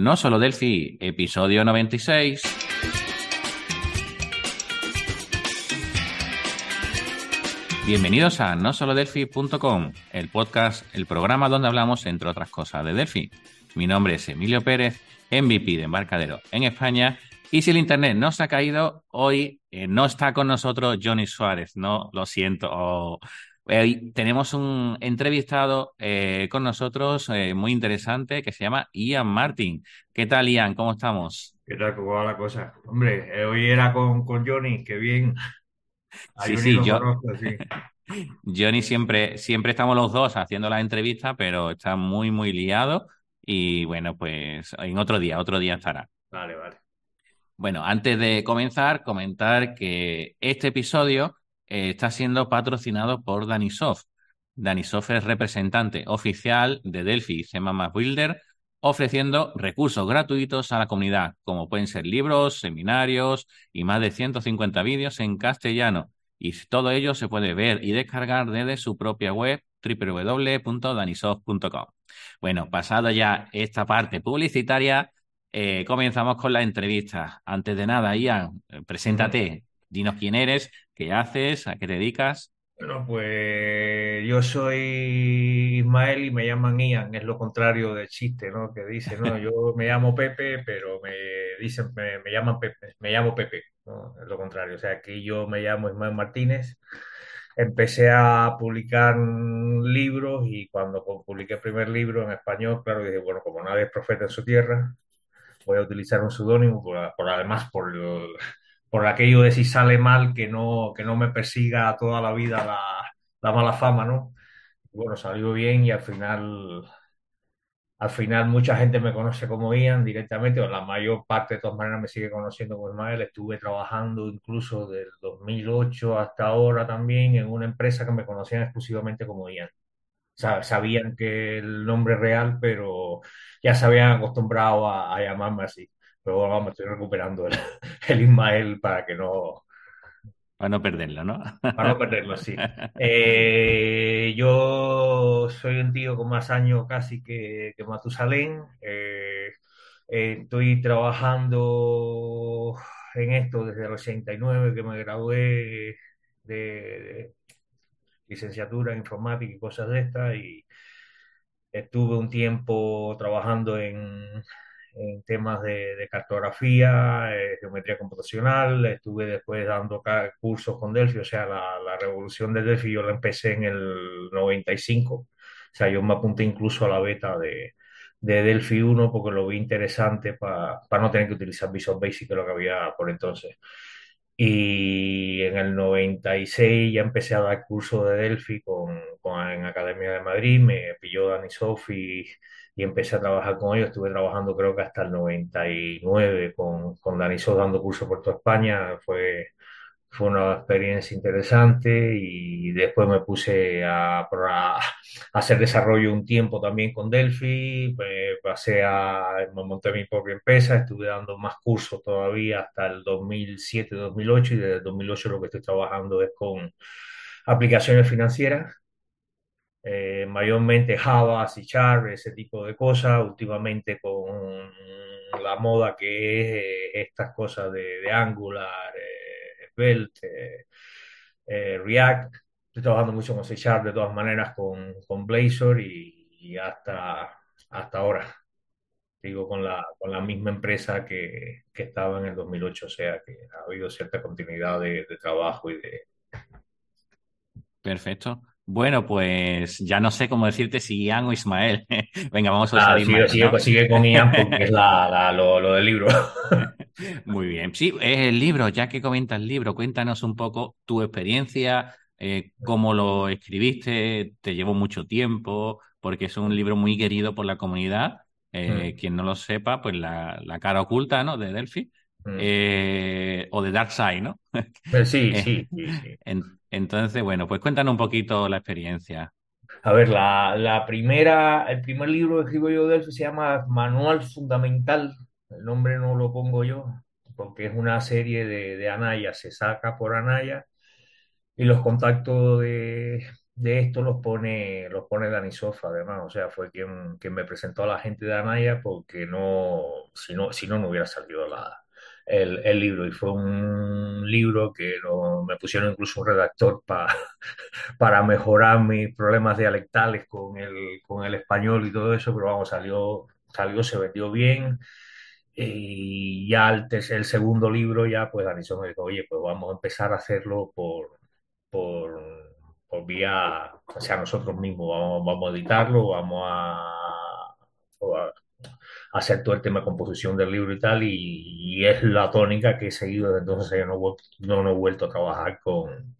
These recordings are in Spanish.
No Solo Delphi, episodio 96. Bienvenidos a nosolodelphi.com, el podcast, el programa donde hablamos, entre otras cosas, de Delphi. Mi nombre es Emilio Pérez, MVP de embarcadero en España. Y si el internet no se ha caído, hoy eh, no está con nosotros Johnny Suárez, no, lo siento. Hoy tenemos un entrevistado eh, con nosotros eh, muy interesante que se llama Ian Martin. ¿Qué tal, Ian? ¿Cómo estamos? ¿Qué tal? ¿Cómo va la cosa? Hombre, hoy era con, con Johnny, qué bien. A Sí, Johnny sí, yo, conozco, sí. Johnny siempre, siempre estamos los dos haciendo la entrevista, pero está muy, muy liado. Y bueno, pues en otro día, otro día estará. Vale, vale. Bueno, antes de comenzar, comentar que este episodio eh, está siendo patrocinado por Danisoft. Danisoft es representante oficial de Delphi y C++ Builder, ofreciendo recursos gratuitos a la comunidad, como pueden ser libros, seminarios y más de 150 vídeos en castellano. Y todo ello se puede ver y descargar desde su propia web www.danisoft.com. Bueno, pasado ya esta parte publicitaria, eh, comenzamos con la entrevista. Antes de nada, Ian, eh, preséntate, dinos quién eres, qué haces, a qué te dedicas. Bueno, pues yo soy Ismael y me llaman Ian, es lo contrario del chiste, ¿no? Que dice, no, yo me llamo Pepe, pero me dicen, me, me llaman Pepe, me llamo Pepe, ¿no? Es lo contrario. O sea, aquí yo me llamo Ismael Martínez. Empecé a publicar libros y cuando publiqué el primer libro en español, claro, dije, bueno, como nadie es profeta en su tierra, voy a utilizar un seudónimo, por, por además por, por aquello de si sale mal, que no, que no me persiga toda la vida la, la mala fama, ¿no? Bueno, salió bien y al final, al final mucha gente me conoce como Ian directamente, o la mayor parte de todas maneras me sigue conociendo como Ismael. Estuve trabajando incluso del 2008 hasta ahora también en una empresa que me conocían exclusivamente como Ian sa- sabían que el nombre real, pero ya se habían acostumbrado a, a llamarme así. Pero bueno, vamos, estoy recuperando el, el Ismael para que no, Para no perderlo, ¿no? para no perderlo así. Eh, yo soy un tío con más años casi que, que Matusalén. Eh, eh, estoy trabajando en esto desde el 89 que me gradué de, de licenciatura en informática y cosas de estas. Y, Estuve un tiempo trabajando en, en temas de, de cartografía, eh, geometría computacional, estuve después dando cursos con Delphi, o sea, la, la revolución de Delphi yo la empecé en el 95, o sea, yo me apunté incluso a la beta de, de Delphi uno porque lo vi interesante para no tener que utilizar Visual Basic, que es lo que había por entonces. Y en el 96 ya empecé a dar cursos de Delphi con, con- en Academia de Madrid, me pilló Dani Sofi y empecé a trabajar con ellos. Estuve trabajando creo que hasta el 99 con, con Dani Sof dando cursos por toda España. Fue, fue una experiencia interesante y después me puse a, a hacer desarrollo un tiempo también con Delphi, me pasé a, me monté mi propia empresa, estuve dando más cursos todavía hasta el 2007-2008 y desde el 2008 lo que estoy trabajando es con aplicaciones financieras, eh, mayormente Java, C Sharp, ese tipo de cosas, últimamente con la moda que es eh, estas cosas de, de Angular, eh, Svelte, eh, React. Estoy trabajando mucho con C Sharp de todas maneras, con, con Blazor y, y hasta, hasta ahora. Digo, con la, con la misma empresa que, que estaba en el 2008, o sea que ha habido cierta continuidad de, de trabajo y de... Perfecto. Bueno, pues ya no sé cómo decirte si Ian o Ismael. Venga, vamos a usar Claro, sigue, Ismael, sigue, ¿no? sigue con Ian porque es la, la- lo, lo del libro. Muy bien. Sí, es el libro, ya que comentas el libro, cuéntanos un poco tu experiencia, eh, cómo lo escribiste, te llevó mucho tiempo, porque es un libro muy querido por la comunidad. Mm, Eh, quien no lo sepa, pues la, la cara oculta, ¿no? de Delphi, mm. eh, o de Darkseid, ¿no? Pero sí, sí, sí, sí. en- entonces, bueno, pues cuéntanos un poquito la experiencia. A ver, la, la primera, el primer libro que escribo yo de él se llama Manual Fundamental. El nombre no lo pongo yo, porque es una serie de, de Anaya, se saca por Anaya y los contactos de, de esto los pone, los pone Dani Sofa, además, o sea, fue quien, quien me presentó a la gente de Anaya porque no, si no, si no, no hubiera salido la, el, el libro. Y fue un libro que me pusieron incluso un redactor para para mejorar mis problemas dialectales con el, con el español y todo eso, pero vamos, salió, salió, se vendió bien. Y ya el, el segundo libro, ya pues Anison me dijo, oye, pues vamos a empezar a hacerlo por, por, por vía, o sea, nosotros mismos, vamos, vamos a editarlo, vamos a, hacer todo el tema de composición del libro y tal, y, es la tónica que he seguido desde entonces, yo no, no, no he vuelto a trabajar con,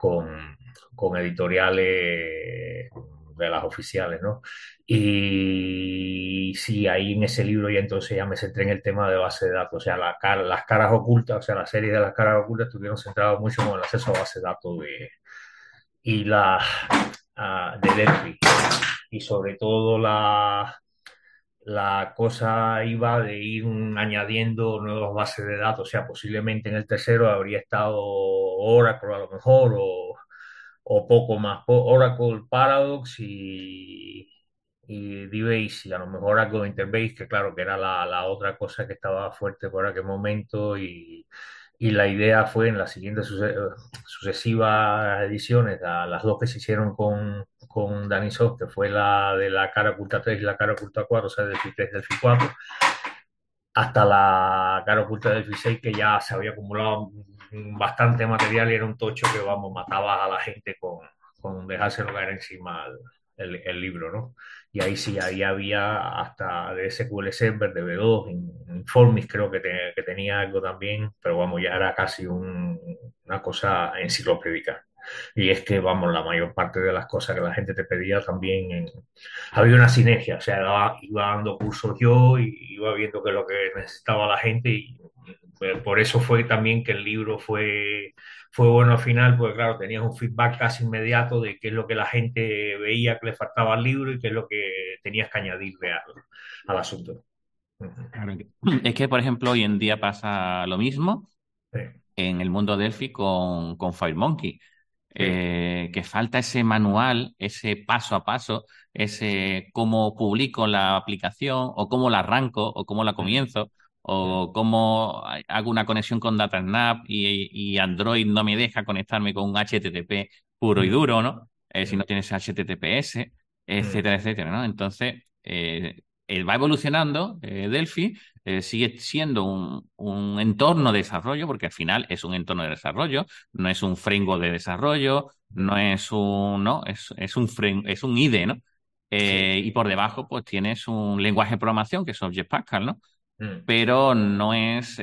con editoriales de las oficiales, ¿no? Y sí, ahí en ese libro ya entonces ya me centré en el tema de base de datos, o sea, la las caras ocultas, o sea, la serie de las caras ocultas estuvieron centrados mucho en el acceso a base de datos de, y la uh, de Delphi. Y sobre todo la, la cosa iba de ir añadiendo nuevas bases de datos, o sea, posiblemente en el tercero habría estado Oracle a lo mejor, o, o poco más, Oracle Paradox y, y DBase, y a lo mejor Oracle Interbase, que claro, que era la, la otra cosa que estaba fuerte por aquel momento, y, y la idea fue en las siguientes sucesivas ediciones, a, las dos que se hicieron con, con Danisoft, que fue la de la cara oculta 3 y la cara oculta 4, o sea, del 3 del 4, hasta la cara oculta del 6, que ya se había acumulado bastante material y era un tocho que, vamos, mataba a la gente con, con dejárselo caer encima el, el, libro, ¿no? Y ahí sí, ahí había hasta de SQL Server, de B2, Informis creo que, te, que, tenía algo también, pero vamos, ya era casi un, una cosa enciclopédica. Y es que, vamos, la mayor parte de las cosas que la gente te pedía también en... había una sinergia, o sea, iba, iba dando cursos yo y iba viendo qué es lo que necesitaba la gente y por eso fue también que el libro fue, fue bueno al final, porque claro, tenías un feedback casi inmediato de qué es lo que la gente veía que le faltaba al libro y qué es lo que tenías que añadirle al, al asunto. Es que, por ejemplo, hoy en día pasa lo mismo sí. en el mundo Delphi con, con FireMonkey. Eh, que falta ese manual, ese paso a paso, ese cómo publico la aplicación o cómo la arranco o cómo la comienzo o cómo hago una conexión con DataSnap y, y Android no me deja conectarme con un HTTP puro y duro, ¿no? Eh, si no tienes HTTPS, etcétera, etcétera, ¿no? Entonces, eh, va evolucionando eh, Delphi, sigue siendo un, un, entorno de desarrollo, porque al final es un entorno de desarrollo, no es un framework de desarrollo, no es un, no, es, es un frame, es un IDE, ¿no? Sí. Y por debajo, pues tienes un lenguaje de programación que es Object Pascal, ¿no? Mm. Pero no es,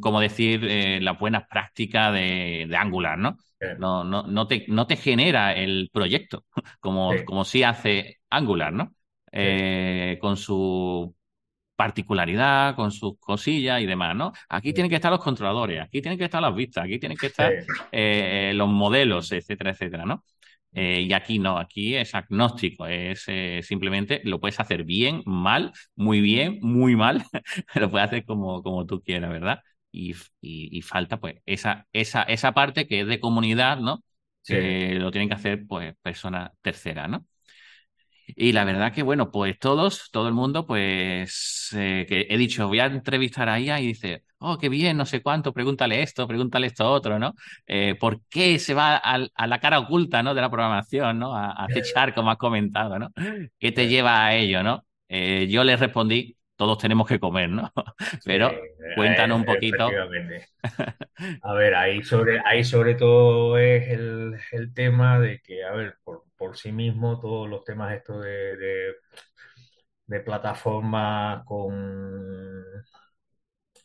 como decir, la buena práctica de, de Angular, ¿no? No, no, no, te, no te genera el proyecto, como, sí. como sí hace Angular, ¿no? Eh, con su particularidad, con sus cosillas y demás, ¿no? Aquí sí. tienen que estar los controladores, aquí tienen que estar las vistas, aquí tienen que estar sí. eh, los modelos, etcétera, etcétera, ¿no? Eh, y aquí no, aquí es agnóstico, es eh, simplemente lo puedes hacer bien, mal, muy bien, muy mal, lo puedes hacer como, como tú quieras, ¿verdad? Y, y, y, falta pues esa, esa, esa parte que es de comunidad, ¿no? Sí. Que lo tienen que hacer pues personas terceras, ¿no? Y la verdad que, bueno, pues todos, todo el mundo, pues, eh, que he dicho, voy a entrevistar a ella y dice, oh, qué bien, no sé cuánto, pregúntale esto, pregúntale esto otro, ¿no? Eh, ¿Por qué se va a, a, la cara oculta, ¿no? De la programación, ¿no? A, a como has comentado, ¿no? ¿Qué te lleva a ello, ¿no? Eh, yo le respondí, todos tenemos que comer, ¿no? Pero sí, cuéntanos un poquito. A ver, ahí sobre, ahí sobre todo es el, el tema de que, a ver, por, por sí mismo todos los temas estos de, de, de con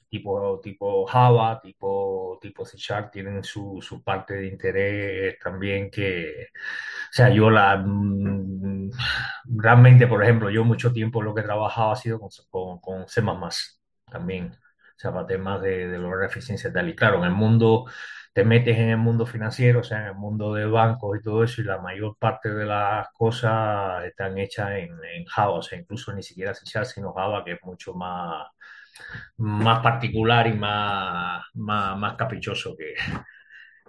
tipo, tipo Java, tipo, tipo C Sharp, tienen su, su parte de interés también que, o sea, yo la, mm, realmente, por ejemplo, yo mucho tiempo lo que he trabajado ha sido con, con, con C++ también, sea, para temas de, de lograr eficiencia tal, y claro, en el mundo te metes en el mundo financiero, o sea, en el mundo de bancos y todo eso, y la mayor parte de las cosas están hechas en, en Java, o sea, incluso ni siquiera C Sharp, sino Java, que es mucho más, más particular y más, más, más caprichoso que,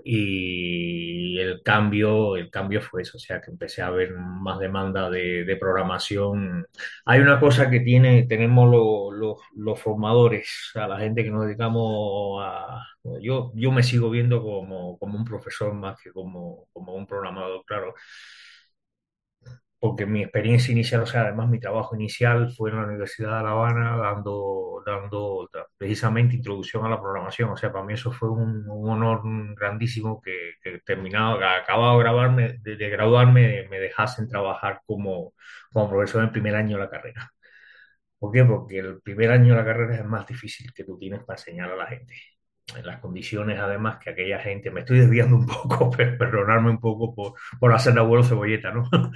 y el cambio, el cambio fue eso, o sea que empecé a ver más demanda de, programación. Hay una cosa que tiene, tenemos lo- lo- los formadores, a la gente que nos dedicamos a... Yo, yo me sigo viendo como, como un profesor más que como, como un programador, claro porque mi experiencia inicial, o sea, además mi trabajo inicial fue en la Universidad de La Habana dando, dando precisamente introducción a la programación, o sea, para mí eso fue un, honor grandísimo que, que terminado, que acabado de, graduarme, de, de graduarme, me dejasen trabajar como, como profesor en el primer año de la carrera. ¿Por qué? Porque el primer año de la carrera es el más difícil que tú tienes para enseñar a la gente. Las condiciones, además, que aquella gente, me estoy desviando un poco, pero perdonarme un poco por, por hacer de abuelo cebolleta, ¿no?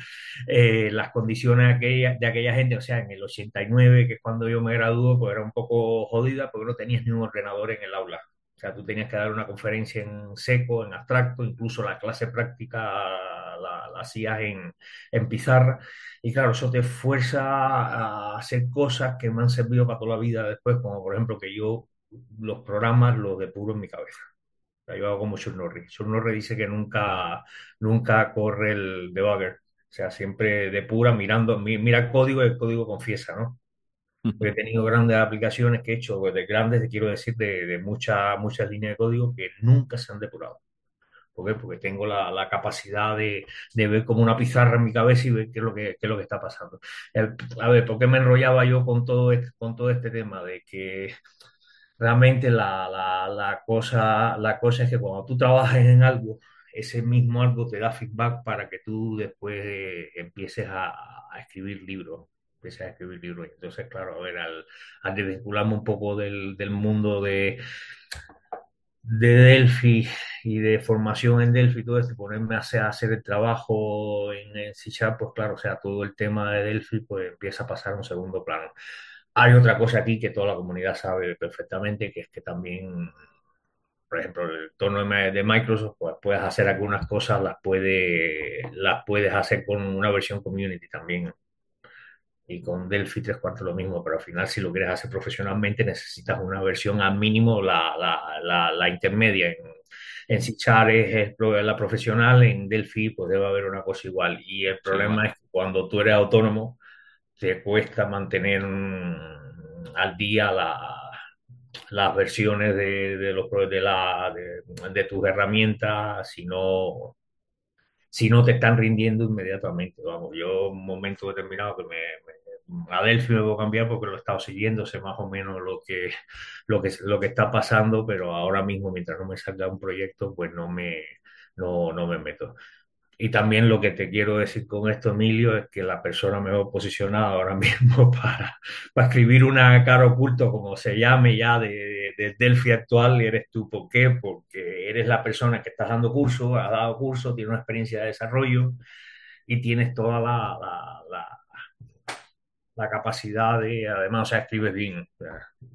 Eh, las condiciones aquella, de aquella gente, o sea, en el 89, que es cuando yo me gradué, pues era un poco jodida porque no tenías ni un ordenador en el aula. O sea, tú tenías que dar una conferencia en seco, en abstracto, incluso la clase práctica la, la hacías en, en pizarra. Y claro, eso te fuerza a hacer cosas que me han servido para toda la vida después, como por ejemplo que yo los programas los depuro en mi cabeza. Yo hago como Chuck Norris. Chuck Norris dice que nunca, nunca corre el debugger. O sea, siempre depura mirando, mi- mira el código y el código confiesa, ¿no? Porque he tenido grandes aplicaciones que he hecho, pues, de grandes, quiero decir, de, de muchas, muchas líneas de código que nunca se han depurado. ¿Por qué? Porque tengo la, la capacidad de, de ver como una pizarra en mi cabeza y ver qué es lo que, qué es lo que está pasando. El- a ver, ¿por qué me enrollaba yo con todo este, con todo este tema? De que realmente la, la, la cosa, la cosa es que cuando tú trabajas en algo, ese mismo algo te da feedback para que tú después eh, empieces a, a escribir libros. Empieces a escribir libros. Entonces, claro, a ver, al, al desvincularme un poco del, del mundo de, de Delphi y de formación en Delphi todo esto, ponerme a hacer, a hacer el trabajo en, en C pues claro, o sea, todo el tema de Delphi pues empieza a pasar a un segundo plano. Hay otra cosa aquí que toda la comunidad sabe perfectamente, que es que también, por ejemplo, el tono de Microsoft, pues puedes hacer algunas cosas, las, puede, las puedes hacer con una versión community también y con Delphi tres cuartos lo mismo, pero al final si lo quieres hacer profesionalmente necesitas una versión al mínimo, la, la, la, la intermedia. En, en C Sharp es la profesional, en Delphi pues debe haber una cosa igual. Y el Sí, problema igual. es que cuando tú eres autónomo te cuesta mantener mm, al día la, las versiones de, de, los, de, la, de, tus herramientas, si no, si no te están rindiendo inmediatamente. Vamos, yo un momento determinado que me, me a Delphi me voy a cambiar porque lo he estado siguiendo, sé más o menos lo que, lo que, lo que está pasando, pero ahora mismo, mientras no me salga un proyecto, pues no me, no, no me meto. Y también lo que te quiero decir con esto, Emilio, es que la persona mejor posicionada ahora mismo para, para escribir una cara oculto, como se llame ya, de, de, de Delphi actual, eres tú. ¿Por qué? Porque eres la persona que estás dando curso, has dado curso, tienes una experiencia de desarrollo y tienes toda la, la, la, la capacidad de, además, o sea, escribes bien.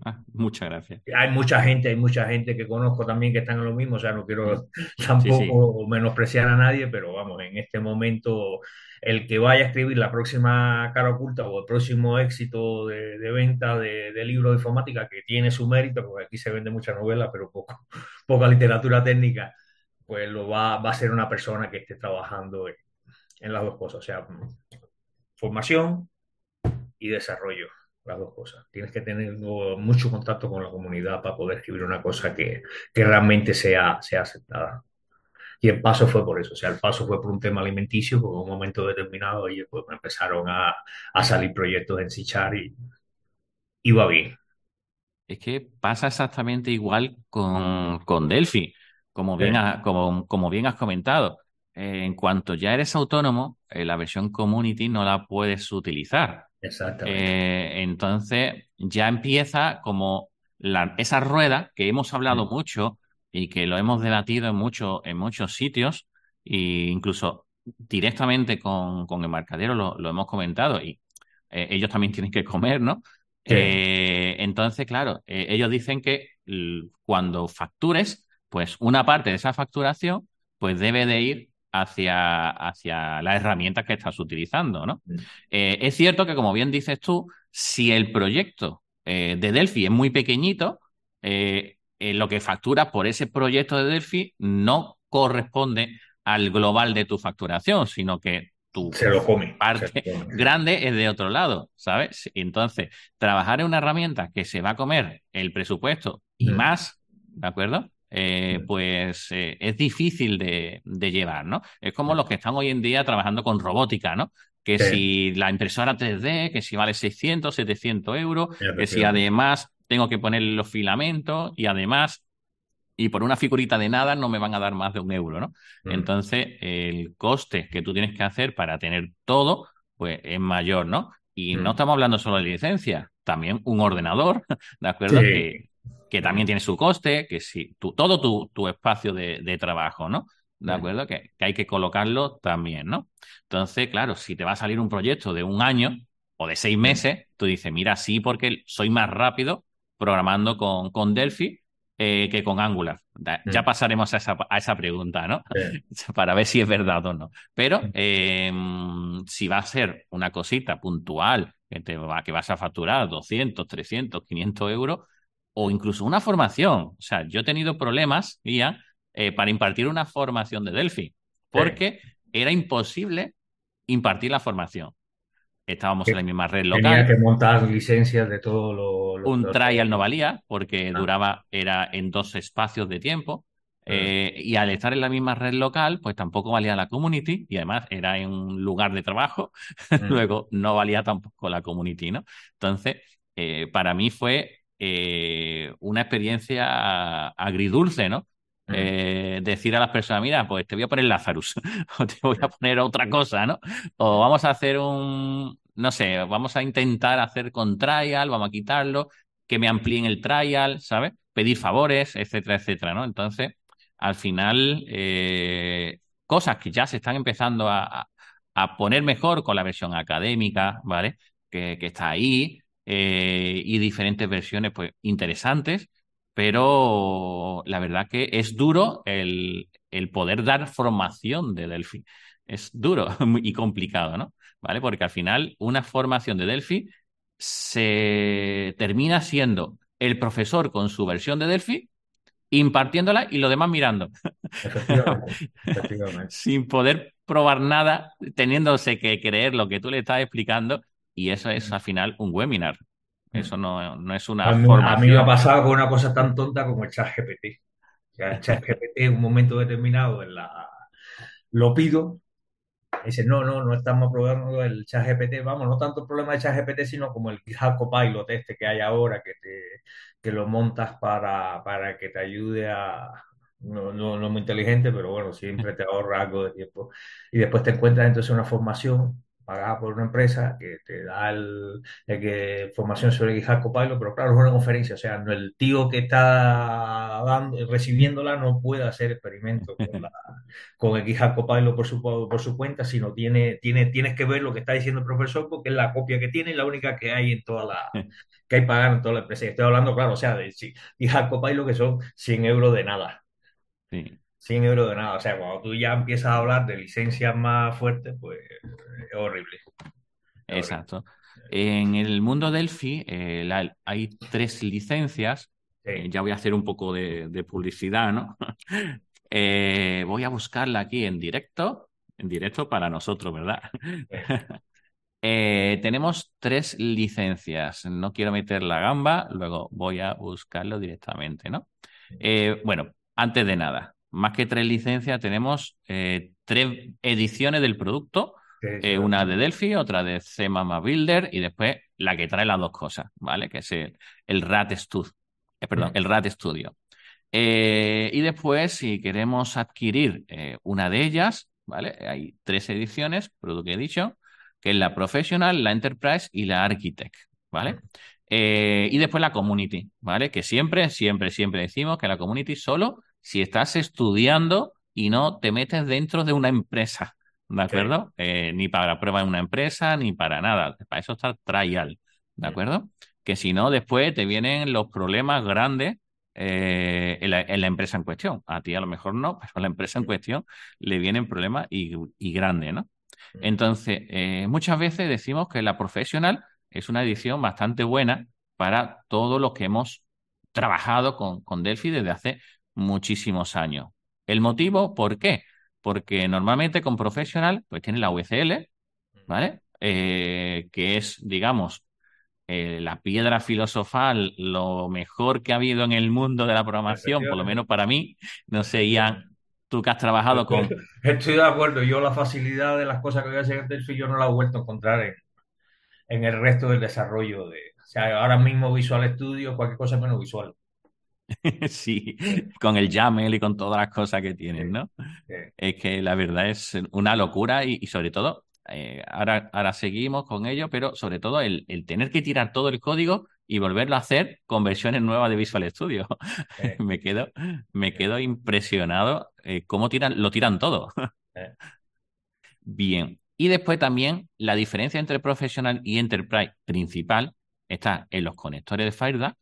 Ah, muchas gracias. hay mucha gente, hay mucha gente que conozco también que están en lo mismo, o sea, no quiero Sí, sí. tampoco menospreciar a nadie, pero vamos, en este momento el que vaya a escribir la próxima cara oculta o el próximo éxito de, de venta de, de libros de informática, que tiene su mérito, porque aquí se vende mucha novela, pero poco, poca literatura técnica, pues lo va, va a ser una persona que esté trabajando en, en las dos cosas, o sea, formación y desarrollo las dos cosas. Tienes que tener mucho contacto con la comunidad para poder escribir una cosa que, que realmente sea, sea aceptada. Y el paso fue por eso, o sea, el paso fue por un tema alimenticio, porque en un momento determinado, oye, pues empezaron a, a salir proyectos en Sichar y iba bien. Es que pasa exactamente igual con, con Delphi, como bien, Sí, ha- como, como bien has comentado. Eh, en cuanto ya eres autónomo, eh, la versión community no la puedes utilizar. Exactamente. Eh, entonces ya empieza como la- esa rueda que hemos hablado Mm, mucho y que lo hemos debatido en, mucho, en muchos sitios, e incluso directamente con, con Embarcadero lo, lo hemos comentado y eh, ellos también tienen que comer, ¿no? Sí, Eh, entonces, claro, eh, ellos dicen que cuando factures, pues una parte de esa facturación pues debe de ir hacia, hacia las herramientas que estás utilizando, ¿no? mm, Eh, es cierto que, como bien dices tú, si el proyecto eh, de Delphi es muy pequeñito, eh, lo que facturas por ese proyecto de Delphi no corresponde al global de tu facturación, sino que tu se lo come, parte grande es de otro lado, ¿sabes? Entonces, trabajar en una herramienta que se va a comer el presupuesto y mm. más, ¿de acuerdo? Eh, pues eh, es difícil de, llevar, ¿no? Es como los que están hoy en día trabajando con robótica, ¿no? Que si la impresora 3D, que si vale 600, 700 euros, que si además tengo que poner los filamentos y además y por una figurita de nada no me van a dar más de un euro, ¿no? Mm. Entonces, el coste que tú tienes que hacer para tener todo, pues es mayor, ¿no? Y no mm. estamos hablando solo de licencia, también un ordenador, ¿de acuerdo? Que, que, también tiene su coste, que si tu, todo tu, tu espacio de, trabajo, ¿no? ¿De acuerdo? Que, que, hay que colocarlo también, ¿no? Entonces, claro, si te va a salir un proyecto de un año o de seis meses, tú dices, mira, sí, porque soy más rápido programando con, con Delphi eh, que con Angular. Ya mm. pasaremos a esa, a esa pregunta, ¿no? Para ver si es verdad o no. Pero mm. em, si va a ser una cosita puntual que, te va, que vas a facturar 200, 300, 500 euros, o incluso una formación. O sea, yo he tenido problemas, ya, eh, para impartir una formación de Delphi, porque era imposible impartir la formación estábamos en la misma red local. Tenía que montar licencias de todo lo... un trial no valía porque ah. duraba, era en dos espacios de tiempo. Ah. Eh, y al estar en la misma red local, pues tampoco valía la community y además era en un lugar de trabajo, mm. luego no valía tampoco la community, ¿no? Entonces, eh, para mí fue eh, una experiencia agridulce, ¿no? Mm. decir a las personas, mira, pues te voy a poner Lazarus o te voy a poner otra cosa, ¿no? O vamos a hacer un, no sé, vamos a intentar hacer con trial, vamos a quitarlo, que me amplíen el trial, ¿sabes? Pedir favores, etcétera, etcétera, ¿no? Entonces, al final, eh, cosas que ya se están empezando a, poner mejor con la versión académica, ¿vale? Que, está ahí, eh, y diferentes versiones, pues, interesantes, pero la verdad que es duro el, el poder dar formación de Delphi. Es duro y complicado, ¿no? ¿vale? Porque al final una formación de Delphi se termina siendo el profesor con su versión de Delphi impartiéndola y lo demás mirando. Sin poder probar nada, teniéndose que creer lo que tú le estás explicando, y eso es al final un webinar. Eso no, no es una a mí, formación. A mí me ha pasado con una cosa tan tonta como el chat GPT. O el chat GPT en un momento determinado en la... lo pido dice, no, no, no estamos probando el chat GPT, vamos, no tanto el problema de chat GPT, sino como el GitHub Copilot este que hay ahora, que, te, que lo montas para, para que te ayude a, no, no, no muy inteligente, pero bueno, siempre te ahorra algo de tiempo. Y después te encuentras entonces una formación pagada por una empresa que te da el, que, formación sobre GitHub Copilot, pero claro, es una conferencia, o sea, no, el tío que está dando, recibiéndola no puede hacer experimentos con, la, con el GitHub Copilot por su, por su cuenta, sino tiene, tiene, tienes que ver lo que está diciendo el profesor porque es la copia que tiene y la única que hay en toda la que hay pagada en toda la empresa. estoy hablando, claro, o sea, de sí, GitHub Copilot que son 100 euros de nada. Sí. 100 euros de nada. O sea, cuando tú ya empiezas a hablar de licencias más fuertes, pues es horrible. Exacto. En el mundo Delphi eh, hay tres licencias. Eh, ya voy a hacer un poco de, publicidad, ¿no? Eh, voy a buscarla aquí en directo, en directo para nosotros, ¿verdad? tenemos tres licencias. No quiero meter la gamba, luego voy a buscarlo directamente, ¿no? bueno, antes de nada, más que tres licencias, tenemos eh, tres ediciones del producto. Eh, una de Delphi, otra de CMAMA Builder y después la que trae las dos cosas, ¿vale? Que es el, RAT Studio. Eh, perdón, el RAT Studio. y después, si queremos adquirir una de ellas, ¿vale? Hay tres ediciones, Product Edition, que es la Professional, la Enterprise y la Architect, ¿vale? y después la Community, ¿vale? Que siempre, siempre, siempre decimos que la Community solo si estás estudiando y no te metes dentro de una empresa, ¿de acuerdo? Eh, ni para prueba en una empresa, ni para nada. Para eso está trial, ¿de acuerdo? Que si no, después te vienen los problemas grandes eh, en, la, empresa en cuestión. A ti a lo mejor no, pero a la empresa en cuestión le vienen problemas y, grandes, ¿no? Entonces, eh, muchas veces decimos que la profesional es una edición bastante buena para todos los que hemos trabajado con, con Delphi desde hace muchísimos años. ¿El motivo? ¿Por qué? Porque normalmente con Professional, pues tiene la VCL, ¿vale? Eh, que es, digamos, eh, la piedra filosofal, lo mejor que ha habido en el mundo de la programación, por lo menos para mí. No sé, Ian, tú que has trabajado con... Estoy de acuerdo, yo la facilidad de las cosas que voy a hacer Delphi yo no la he vuelto a encontrar en, en el resto del desarrollo de... O sea, ahora mismo Visual Studio, cualquier cosa menos visual. Sí, con el YAML y con todas las cosas que tienen, ¿no? Es que la verdad es una locura y, sobre todo, eh, ahora, ahora seguimos con ello, pero sobre todo el, tener que tirar todo el código y volverlo a hacer con versiones nuevas de Visual Studio. me quedo, me quedo impresionado eh, cómo tiran, lo tiran todo. Bien. Y después también la diferencia entre Professional y Enterprise principal está en los conectores de Firedash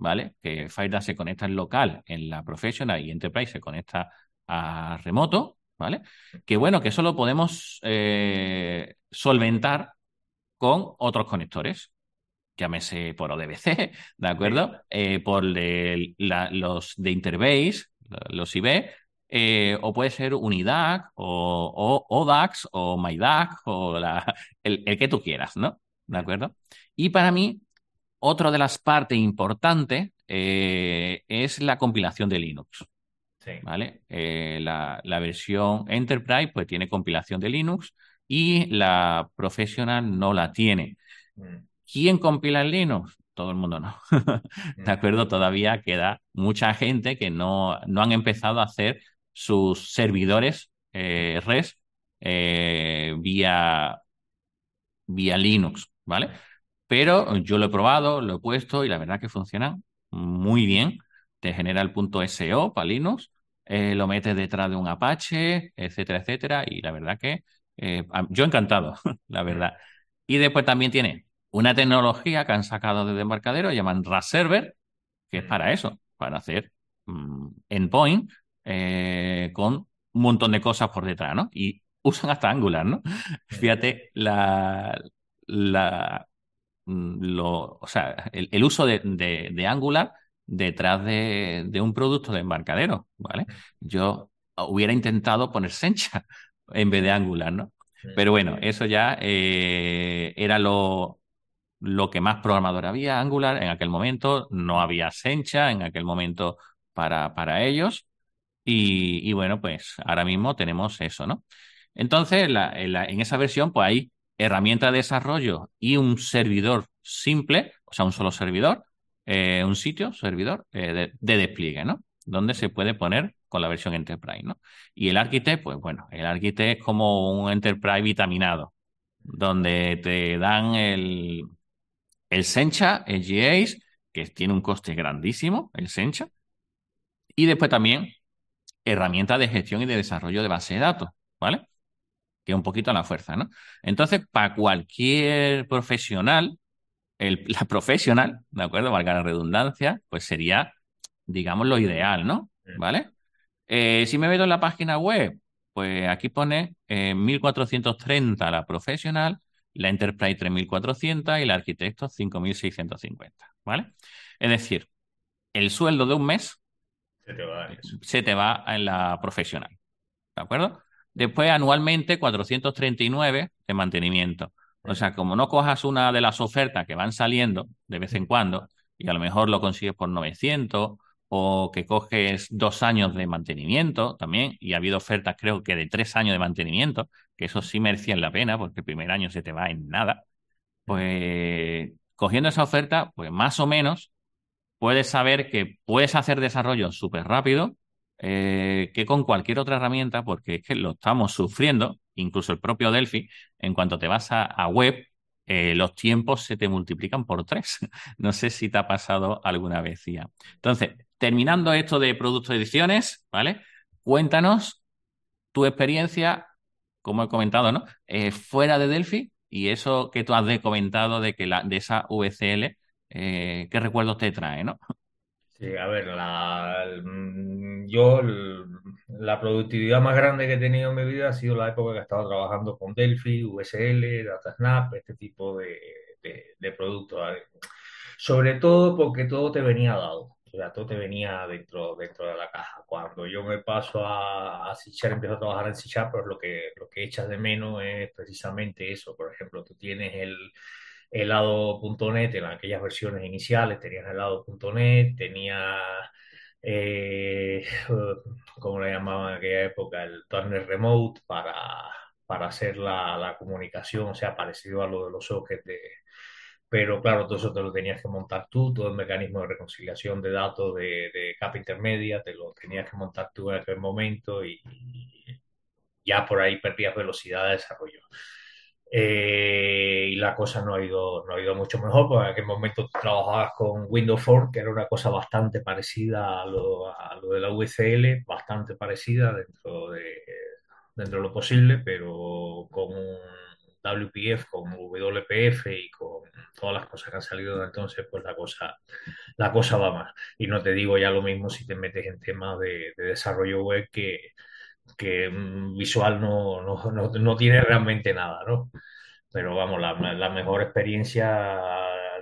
¿vale? Que Firedash se conecta en local en la Professional y Enterprise se conecta a remoto, ¿vale? Que bueno, que eso lo podemos eh, solventar con otros conectores. Llámese por ODBC, ¿de acuerdo? Eh, por los de Interbase, los IB, eh, o puede ser Unidac, o, o ODAX, o MyDAC, o el, el, que tú quieras, ¿no? ¿De acuerdo? Y para mí, otra de las partes importantes eh, es la compilación de Linux. ¿Vale? Eh, la, versión Enterprise pues tiene compilación de Linux y la Professional no la tiene. Mm. ¿Quién compila el Linux? Todo el mundo no. ¿De mm. acuerdo? Todavía queda mucha gente que no, no han empezado a hacer sus servidores eh, REST vía, vía Linux, ¿vale? Pero yo lo he probado, lo he puesto y la verdad que funciona muy bien. Te genera el punto SEO para Linux, eh, lo metes detrás de un Apache, etcétera, etcétera. Y la verdad que eh, yo encantado, la verdad. Y después también tiene una tecnología que han sacado desde embarcadero, llaman RAS Server, que es para eso, para hacer mm, endpoint eh, con un montón de cosas por detrás, ¿no? Y usan hasta Angular, ¿no? Fíjate la, la, lo, o sea, el, uso de, Angular detrás de, un producto de embarcadero, ¿vale? Yo hubiera intentado poner Sencha en vez de Angular, ¿no? Pero bueno, eso ya eh, era lo, lo que más programador había, Angular, en aquel momento no había Sencha en aquel momento para, para ellos. Y, bueno, pues ahora mismo tenemos eso, ¿no? Entonces, en esa versión, pues hay herramienta de desarrollo y un servidor simple, o sea, un solo servidor, eh, un sitio, servidor eh, de, despliegue, ¿no? Donde se puede poner con la versión Enterprise, ¿no? Y el Architect, pues bueno, el Architect es como un Enterprise vitaminado, donde te dan el, el Sencha, el GAs, que tiene un coste grandísimo, el Sencha, y después también herramienta de gestión y de desarrollo de base de datos, ¿vale? Que un poquito a la fuerza, ¿no? Entonces, para cualquier profesional, la profesional, ¿de acuerdo? Valga la redundancia, pues sería, digamos, lo ideal, ¿no? ¿Vale? Eh, si me meto en la página web, pues aquí pone 1430 eh, la profesional, la Enterprise 3400 y la arquitecto 5650, ¿vale? Es decir, el sueldo de un mes se te va, se te va en la profesional, ¿de acuerdo? Después, anualmente, 439 de mantenimiento. O sea, como no cojas una de las ofertas que van saliendo de vez en cuando, y a lo mejor lo consigues por 900, o que coges dos años de mantenimiento también, y ha habido ofertas creo que de tres años de mantenimiento, que eso sí merecían la pena, porque el primer año se te va en nada, pues cogiendo esa oferta, pues más o menos puedes saber que puedes hacer desarrollo súper rápido eh, que con cualquier otra herramienta, porque es que lo estamos sufriendo, incluso el propio Delphi, en cuanto te vas a, web, eh, los tiempos se te multiplican por tres. no sé si te ha pasado alguna vez ya. Entonces, terminando esto de producto de ediciones, ¿vale? Cuéntanos tu experiencia, como he comentado, ¿no? Eh, fuera de Delphi y eso que tú has comentado de que la, de esa VCL, ¿qué recuerdos te trae, no? Sí, a ver, la, mm, yo la productividad más grande que he tenido en mi vida ha sido la época que he estado trabajando con Delphi, VSL, DataSnap, este tipo de, de, productos. Sobre todo porque todo te venía dado. O sea, todo te venía dentro, dentro de la caja. Cuando yo me paso a, a C empiezo a trabajar en C pues lo que, lo que echas de menos es precisamente eso. Por ejemplo, tú tienes el, el lado.net en aquellas versiones iniciales, tenías el lado.net, tenía, eh, ¿cómo le llamaban en aquella época? El Turner Remote para, para hacer la, la comunicación, o sea, parecido a lo de los sockets de pero claro, todo eso te lo tenías que montar tú, todo el mecanismo de reconciliación de datos de, de capa intermedia, te lo tenías que montar tú en aquel momento y, ya por ahí perdías velocidad de desarrollo. Eh, y la cosa no ha ido, no ha ido mucho mejor, porque en aquel momento trabajabas con Windows Phone, que era una cosa bastante parecida a lo, a lo de la VCL, bastante parecida dentro de, dentro de lo posible, pero con un WPF, con WPF y con todas las cosas que han salido de entonces, pues la cosa, la cosa va más. Y no te digo ya lo mismo si te metes en temas de, desarrollo web que, que visual no, no, no, no, tiene realmente nada, ¿no? Pero vamos, la, la mejor experiencia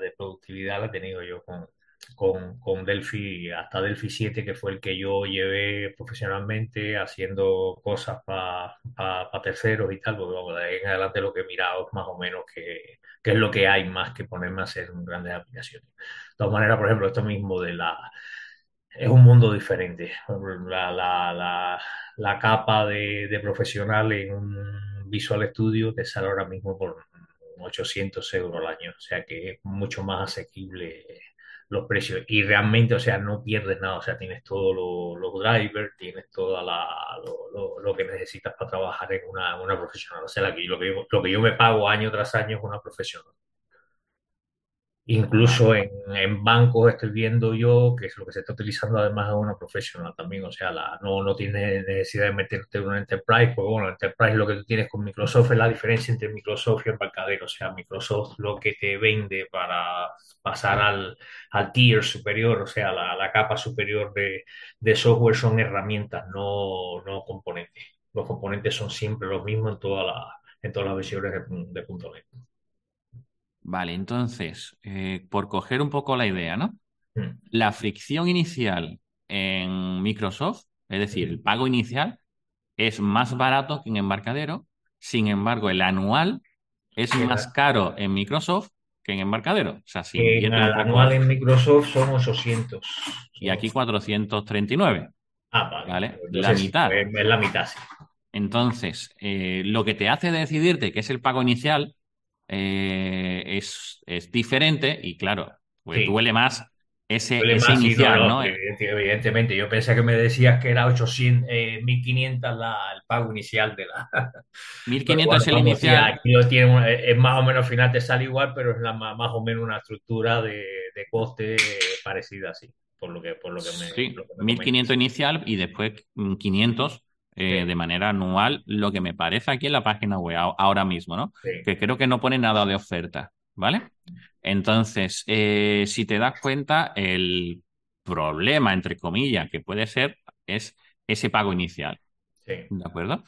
de productividad la he tenido yo con, con, con, Delphi, hasta Delphi 7, que fue el que yo llevé profesionalmente haciendo cosas para pa, terceros y tal, porque vamos, de ahí en adelante lo que he mirado es más o menos que, que, es lo que hay más que ponerme a hacer grandes aplicaciones. De todas maneras, por ejemplo, esto mismo de la... Es un mundo diferente. La, la capa de, de profesional en un Visual Studio te sale ahora mismo por 800 euros al año, o sea que es mucho más asequible los precios. Y realmente, o sea, no pierdes nada, o sea, tienes todos los drivers, tienes todo lo, lo, que necesitas para trabajar en una, una profesional. O sea, lo que, lo que yo me pago año tras año es una profesional. Incluso en, en, bancos estoy viendo yo que es lo que se está utilizando además de una profesional también, o sea, la, no, no necesidad de meterte en una enterprise, porque bueno, enterprise lo que tú tienes con Microsoft es la diferencia entre Microsoft y embarcadero, o sea, Microsoft lo que te vende para pasar al, al tier superior, o sea, la, la capa superior de, de, software son herramientas, no, no componentes. Los componentes son siempre los mismos en, toda la, en todas las versiones de, de .NET. Vale, entonces, eh, por coger un poco la idea, ¿no? Mm. La fricción inicial en Microsoft, es decir, el pago inicial, es más barato que en embarcadero. Sin embargo, el anual es más caro en Microsoft que en embarcadero. O sea, si el anual en Microsoft son 800. Y aquí 439. Ah, vale. ¿vale? la mitad. Es la mitad, sí. Entonces, eh, lo que te hace decidirte que es el pago inicial eh, es, es, diferente y claro, pues sí. duele más ese, duele ese más inicial, no, ¿no? Evidentemente, yo pensé que me decías que era 800, eh, 1500 la, el pago inicial de la... 1500 es el inicial. Aquí lo tiene, es más o menos, al final te sale igual, pero es la, más o menos una estructura de, de coste parecida así, por lo que, por lo que me... Sí, lo que me 1500 inicial y después 500 eh, de manera anual, lo que me parece aquí en la página web ahora mismo, ¿no? Sí. Que creo que no pone nada de oferta, ¿vale? Entonces, eh, si te das cuenta, el problema, entre comillas, que puede ser es ese pago inicial. Sí. ¿De acuerdo?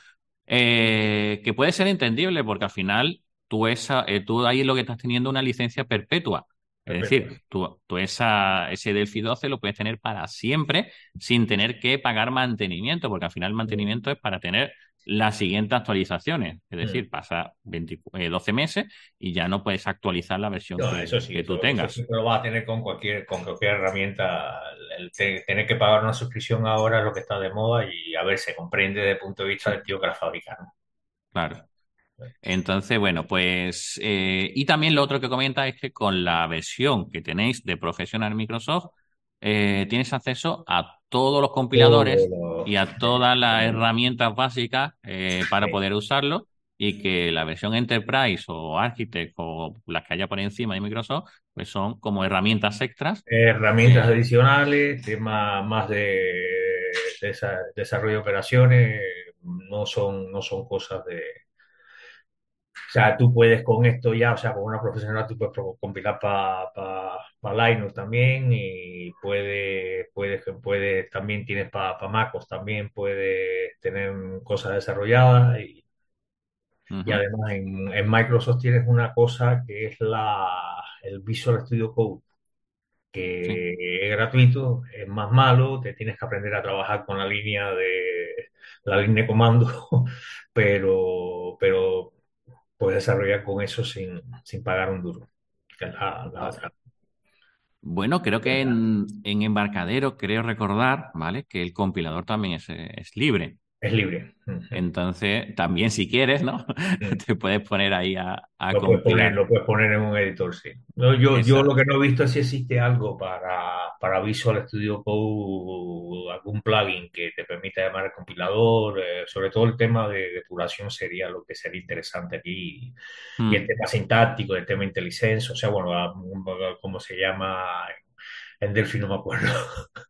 Eh, que puede ser entendible porque al final tú, esa, eh, tú ahí lo que estás teniendo una licencia perpetua. Es decir, tú, tú esa, ese Delphi 12 lo puedes tener para siempre sin tener que pagar mantenimiento, porque al final el mantenimiento es para tener las siguientes actualizaciones. Es decir, Mm. pasa 20 eh, 12 meses y ya no puedes actualizar la versión No, que, eso sí, que tú eso, tengas. eso sí lo vas a tener con cualquier, con cualquier herramienta. El te- tener que pagar una suscripción ahora es lo que está de moda y a ver, se comprende desde el punto de vista del tío que la fabrica, ¿no? Claro. Entonces, bueno, pues, eh, y también lo otro que comenta es que con la versión que tenéis de Professional Microsoft, eh, tienes acceso a todos los compiladores y a todas las herramientas básicas eh, para poder usarlo y que la versión Enterprise o Architect o las que haya por encima de Microsoft, pues son como herramientas extras. herramientas Eh, adicionales, temas más de, de esa- desarrollo de operaciones, no son, no son cosas de... O sea, tú puedes con esto ya, o sea, con una profesional tú puedes compilar para Linux también y puedes, puedes, puedes también tienes para MacOS también puedes tener cosas desarrolladas y, y además en, en Microsoft tienes una cosa que es la, el Visual Studio Code que es gratuito, es más malo, te tienes que aprender a trabajar con la línea de la línea de comando, pero, pero puedes desarrollar con eso sin, sin pagar un duro. Bueno, creo que en, en, Embarcadero, creo recordar, ¿vale? Que el compilador también es, es libre. Es libre. Entonces, también si quieres, ¿no? Te puedes poner ahí a, a lo, puedes poner, lo puedes poner en un editor, sí. yo, yo lo que no he visto es si existe algo para, para Visual Studio Code, algún plugin que te permita llamar al compilador. Eh, sobre todo el tema de depuración sería lo que sería interesante aquí. Y el hmm. tema sintáctico, el tema IntelliSense, o sea, bueno, cómo se llama en Delphi no me acuerdo.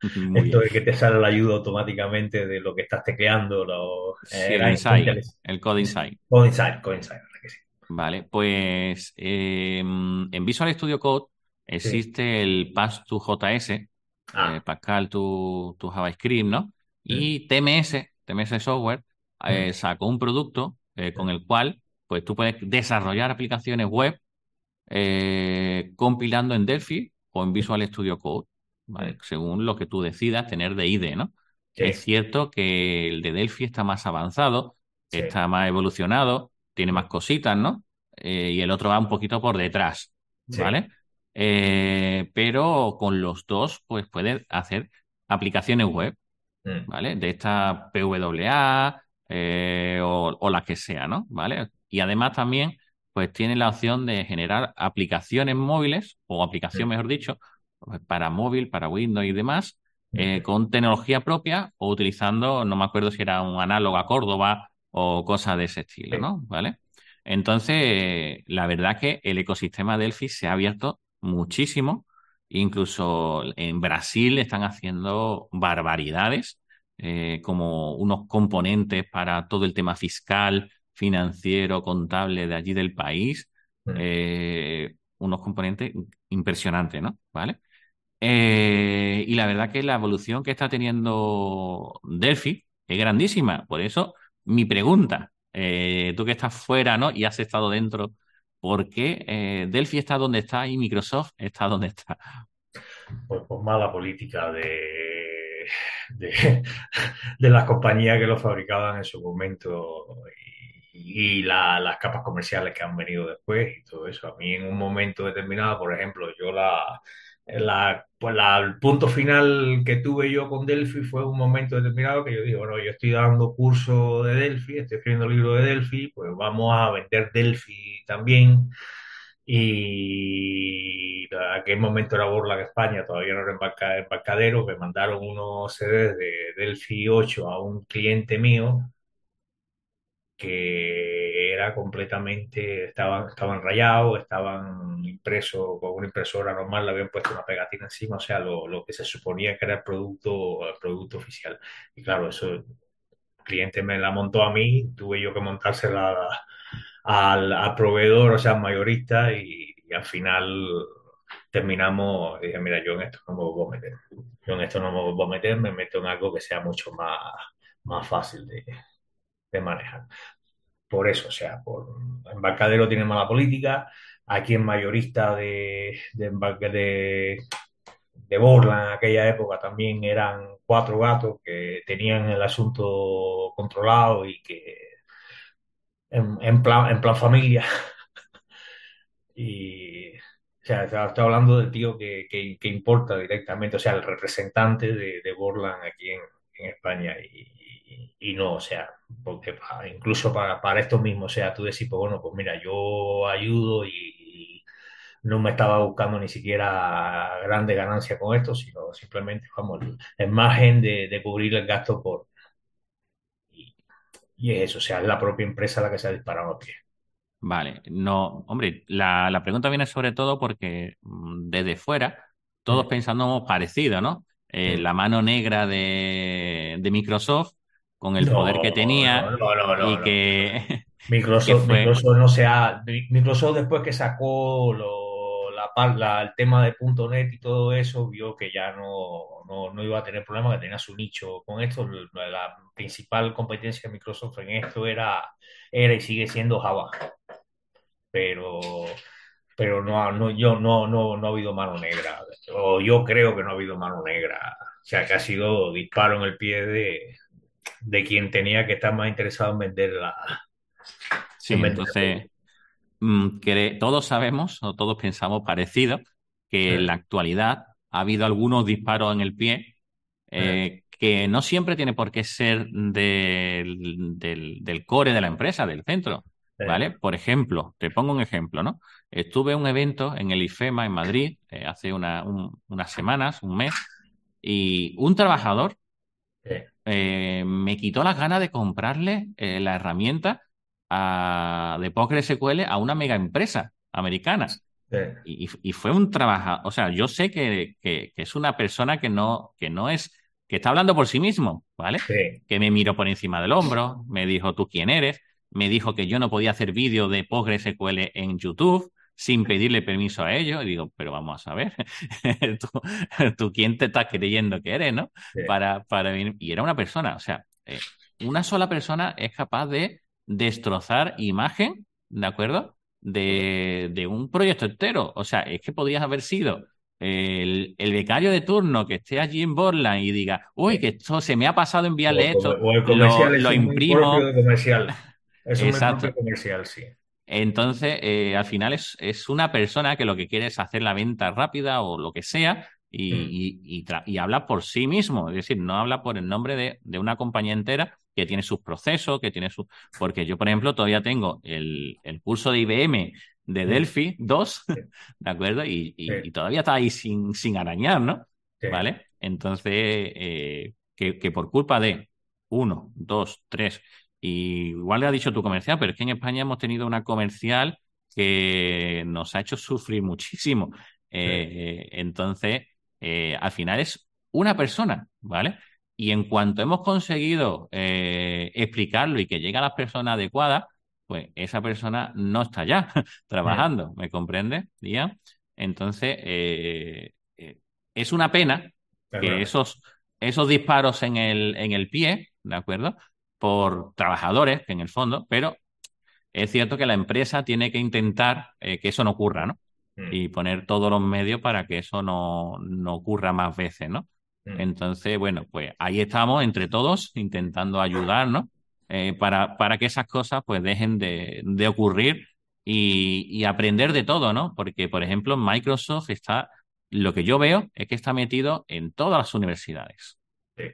Esto de que te sale la ayuda automáticamente de lo que estás tecleando. Lo, el, insight, el Code. Code Insight, Code Insight, que sí. Vale, pues em, en Visual Studio Code existe el Pass to JS, ah. eh, Pascal tu, tu, JavaScript, ¿no? Y TMS, TMS Software, eh, sacó un producto eh, con el cual pues tú puedes desarrollar aplicaciones web compilando en Delphi o en Visual Studio Code, ¿vale? según lo que tú decidas tener de IDE, ¿no? Es cierto que el de Delphi está más avanzado, está más evolucionado, tiene más cositas, ¿no? Eh, y el otro va un poquito por detrás, ¿vale? Eh, pero con los dos, pues puedes hacer aplicaciones web, mm. ¿vale? De esta PWA eh, o, o las que sea, ¿no? ¿Vale? Y además también pues tiene la opción de generar aplicaciones móviles, o aplicación, mejor dicho, pues, para móvil, para Windows y demás, eh, con tecnología propia o utilizando, no me acuerdo si era un análogo a Córdoba o cosas de ese estilo, ¿no? ¿Vale? Entonces, la verdad que el ecosistema Delphi se ha abierto muchísimo. Incluso en Brasil están haciendo barbaridades, eh, como unos componentes para todo el tema fiscal, financiero, contable de allí del país, mm. eh, unos componentes impresionantes, ¿no? ¿Vale? Eh, y la verdad que la evolución que está teniendo Delphi es grandísima. Por eso, mi pregunta, eh, tú que estás fuera, ¿no? Y has estado dentro, ¿por qué Delphi está donde está y Microsoft está donde está? Pues por mala política de, de, de las compañías que lo fabricaban en su momento y las capas comerciales que han venido después y todo eso. A mí en un momento determinado, por ejemplo, yo la, la, pues el punto final que tuve yo con Delphi fue un momento determinado que yo digo, bueno, yo estoy dando curso de Delphi, estoy escribiendo libro de Delphi, pues vamos a vender Delphi también. Y aquel momento era Borla en España, todavía no era embarcadero, me mandaron unos CDs de Delphi 8 a un cliente mío que era completamente, estaban, estaban rayados, estaban impresos con una impresora normal, le habían puesto una pegatina encima, o sea, lo, lo que se suponía que era el producto, el producto oficial. Y claro, eso el cliente me la montó a mí, tuve yo que montársela al, al proveedor, o sea, mayorista, y, al final terminamos, dije, mira, yo en esto no me voy a meter, yo en esto no me voy a meter, me meto en algo que sea mucho más, más fácil de, de manejar. Por eso, o sea, por embarcadero tiene mala política, aquí en mayorista de, de, de, de Borland en aquella época también eran cuatro gatos que tenían el asunto controlado y que en, plan, en plan familia. y o sea, está hablando del tío que, que, importa directamente, o sea, el representante de, de Borland aquí en, en España. Y, y, no, o sea, porque incluso para, para esto mismo, o sea, tú decís, pues bueno, pues mira, yo ayudo y, no me estaba buscando ni siquiera grande ganancia con esto, sino simplemente, vamos, el margen de, de cubrir el gasto por... Y, es eso, o sea, es la propia empresa la que se ha disparado a pie. Vale, no, hombre, la, la pregunta viene sobre todo porque mm, desde fuera todos mm. pensando parecido, ¿no? Eh, mm. La mano negra de, de Microsoft con el poder que tenía y que Microsoft, Microsoft no se Microsoft después que sacó la, el tema de .NET y todo eso vio que ya no, no, iba a tener problema, que tenía su nicho con esto. La, principal competencia de Microsoft en esto era, era y sigue siendo Java. Pero pero no, no, yo no, no, no ha habido mano negra, o yo creo que no ha habido mano negra, o sea, que ha sido disparo en el pie de, de quien tenía que estar más interesado en vender la... Sí, entonces, mm, todos sabemos o todos pensamos parecido que en la actualidad ha habido algunos disparos en el pie eh, que no siempre tiene por qué ser del, del, core de la empresa, del centro. ¿Vale? Por ejemplo, te pongo un ejemplo, ¿no? Estuve en un evento en el IFEMA en Madrid eh, hace unas semanas, un mes, y un trabajador eh, me quitó las ganas de comprarle la herramienta de PostgreSQL a una mega empresa americana. Y, fue un trabajo, o sea, yo sé que, es una persona que no, que no es, que está hablando por sí mismo, ¿vale? Que me miró por encima del hombro, me dijo tú quién eres, me dijo que yo no podía hacer vídeo de PostgreSQL en YouTube sin pedirle permiso a ellos. Y digo, pero vamos a ver, ¿Tú, quién te estás creyendo que eres, ¿no? Para, para Y era una persona, o sea, eh, una sola persona es capaz de destrozar imagen, ¿de acuerdo? de, un proyecto entero. O sea, es que podrías haber sido el, becario de turno que esté allí en Borland y diga, uy, que esto se me ha pasado enviarle esto, lo, imprimo. comercial. Es un comercial, sí. Entonces, eh, al final es, es, una persona que lo que quiere es hacer la venta rápida o lo que sea y, mm. y, habla por sí mismo, es decir, no habla por el nombre de, de una compañía entera que tiene sus procesos, que tiene su... Porque yo, por ejemplo, todavía tengo el, curso de IBM de Delphi 2, ¿de acuerdo? Y, todavía está ahí sin, sin arañar, ¿no? ¿Vale? Entonces, eh, que, por culpa de uno, dos, tres, y igual le ha dicho tu comercial, pero es que en España hemos tenido una comercial que nos ha hecho sufrir muchísimo. Eh, entonces, eh, al final es una persona, ¿vale? Y en cuanto hemos conseguido eh, explicarlo y que llegue a las personas adecuadas, pues esa persona no está ya trabajando, ¿me comprende? Entonces, eh, eh, es una pena que esos, esos disparos en el, en el pie, ¿de acuerdo? Por trabajadores, que en el fondo, pero es cierto que la empresa tiene que intentar que eso no ocurra, ¿no? Mm. Y poner todos los medios para que eso no, no ocurra más veces, ¿no? Mm. Entonces, bueno, pues ahí estamos entre todos intentando ayudarnos eh, para, para, que esas cosas pues dejen de, de ocurrir y, y, aprender de todo, ¿no? Porque, por ejemplo, Microsoft está, lo que yo veo es que está metido en todas las universidades. Sí.